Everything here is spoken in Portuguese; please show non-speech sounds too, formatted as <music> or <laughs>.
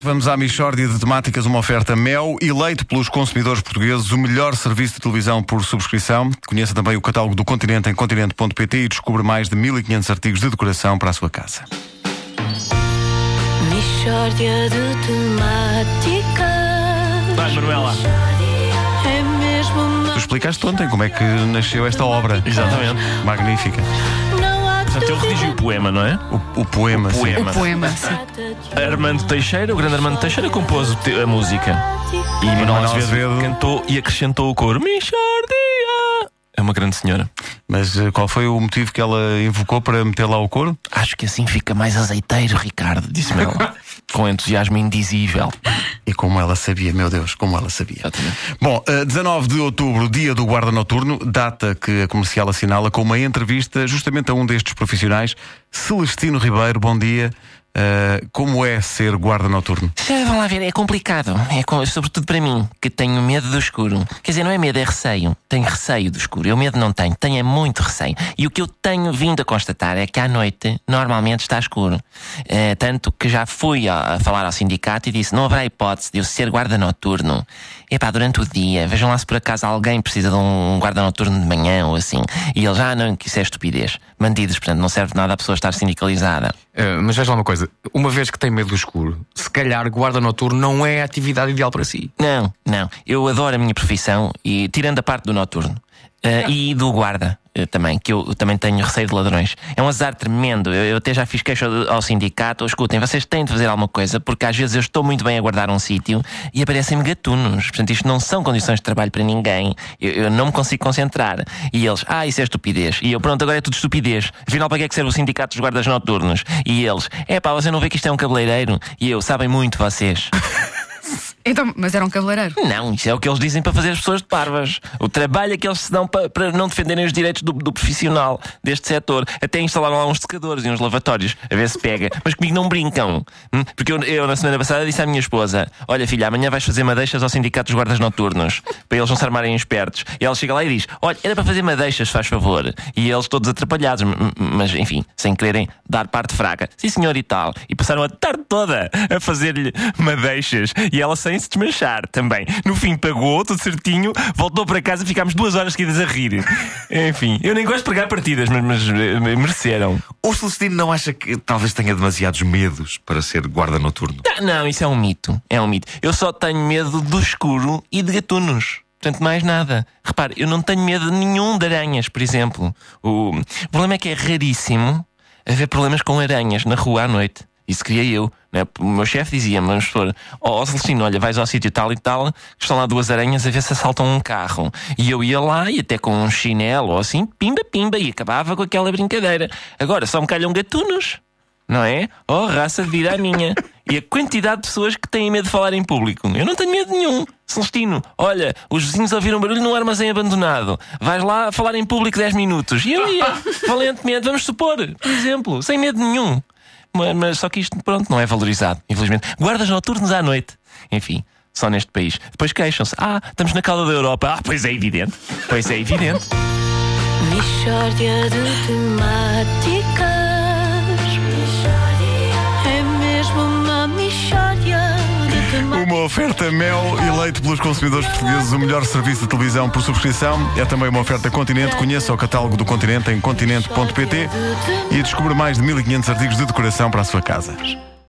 Vamos à Michórdia de Temáticas, uma oferta Mel, eleito pelos consumidores portugueses o melhor serviço de televisão por subscrição. Conheça também o catálogo do Continente em continente.pt e descubra mais de 1500 artigos de decoração para a sua casa. Michórdia de temáticas. Vai, Manuela. É mesmo. Tu explicaste ontem como é que nasceu esta obra. Exatamente. Magnífica. Portanto, eu redigi o poema, não é? O, o poema, sim. poema. O poema, sim. Armando Teixeira, o grande Armando Teixeira, compôs o a música. E Manuel Manuel Azevedo cantou e acrescentou o coro. Michordia! É uma grande senhora. Mas eh, qual foi o motivo que ela invocou para meter lá o couro? Acho que assim fica mais azeiteiro, Ricardo, disse-me ela. <laughs> Com entusiasmo indizível. E como ela sabia, meu Deus, como ela sabia. Exatamente. Bom, eh, 19 de outubro, dia do guarda noturno, data que a comercial assinala com uma entrevista justamente a um destes profissionais, Celestino Ribeiro. Bom dia. Eh, como é ser guarda noturno? Já vão lá ver, é complicado. É co- sobretudo para mim, que tenho medo do escuro. Quer dizer, não é medo, é receio. Tenho receio do escuro. Eu medo não tenho, tenho é muito receio. E o que eu tenho vindo a constatar é que à noite normalmente está escuro. Eh, tanto que já fui a, a falar ao sindicato e disse: não haverá hipótese de eu ser guarda noturno. Epá, durante o dia, vejam lá se por acaso alguém precisa de um guarda noturno de manhã ou assim. E eles, ah, não, que isso é estupidez. Bandidos, portanto, não serve de nada a pessoa estar sindicalizada. Uh, mas veja lá uma coisa: uma vez que tem medo do escuro, se calhar guarda noturno não é a atividade ideal para si. Não, não. Eu adoro a minha profissão e tirando a parte do noturno eh, e do guarda também, que eu também tenho receio de ladrões. É um azar tremendo. Eu, eu até já fiz queixa ao sindicato. Escutem, vocês têm de fazer alguma coisa porque às vezes eu estou muito bem a guardar um sítio e aparecem-me gatunos. Portanto, isto não são condições de trabalho para ninguém. Eu, eu não me consigo concentrar. E eles, ah, isso é estupidez. E eu, pronto, agora é tudo estupidez. Afinal, para que é que serve o sindicato dos guardas noturnos? E eles, é pá, você não vê que isto é um cabeleireiro? E eu, sabem muito vocês. <laughs> Então, mas era um cabeleireiro. Não, isso é o que eles dizem para fazer as pessoas de parvas. O trabalho é que eles se dão para, para não defenderem os direitos do, do profissional deste setor. Até instalaram lá uns secadores e uns lavatórios, a ver se pega. Mas comigo não brincam. Hum? Porque eu, eu, na semana passada, disse à minha esposa: Olha, filha, amanhã vais fazer madeixas ao Sindicato dos Guardas Noturnos, para eles não se armarem espertos. E ela chega lá e diz: Olha, era para fazer madeixas, faz favor. E eles todos atrapalhados, mas enfim, sem quererem dar parte fraca. Sim, senhor, e tal. E passaram a tarde toda a fazer-lhe madeixas. E ela sem se desmanchar também. No fim, pagou, tudo certinho, voltou para casa, ficámos duas horas seguidas a rir. Enfim, eu nem gosto de pregar partidas, mas, mas, eh, mereceram. O Celestino não acha que talvez tenha demasiados medos para ser guarda noturno? Ah, Não, isso é um mito. É um mito. Eu só tenho medo do escuro e de gatunos. Portanto, mais nada. Repare, eu não tenho medo nenhum de aranhas, por exemplo. O o problema é que é raríssimo haver problemas com aranhas na rua à noite. Isso queria eu. Né? O meu chefe dizia-me, vamos supor, ó oh, Celestino, olha, vais ao sítio tal e tal, que estão lá duas aranhas a ver se assaltam um carro. E eu ia lá e até com um chinelo ou assim, pimba, pimba, e acabava com aquela brincadeira. Agora só me calham gatunos não é? Oh, raça de vida a minha. E a quantidade de pessoas que têm medo de falar em público. Eu não tenho medo nenhum. Celestino, olha, os vizinhos ouviram barulho num armazém abandonado. Vais lá falar em público 10 minutos. E eu ia, <laughs> valentemente, vamos supor, por exemplo, sem medo nenhum. Mas, mas só que isto, pronto, não é valorizado, infelizmente. Guardas noturnos à noite. Enfim. Só neste país. Depois queixam-se. Ah, estamos na cauda da Europa. Ah, pois é evidente. Pois é evidente. Michórdia de temáticas. Oferta Mel, eleito pelos consumidores portugueses o melhor serviço de televisão por subscrição. É também uma oferta Continente. Conheça o catálogo do Continente em continente.pt e descubra mais de 1500 artigos de decoração para a sua casa.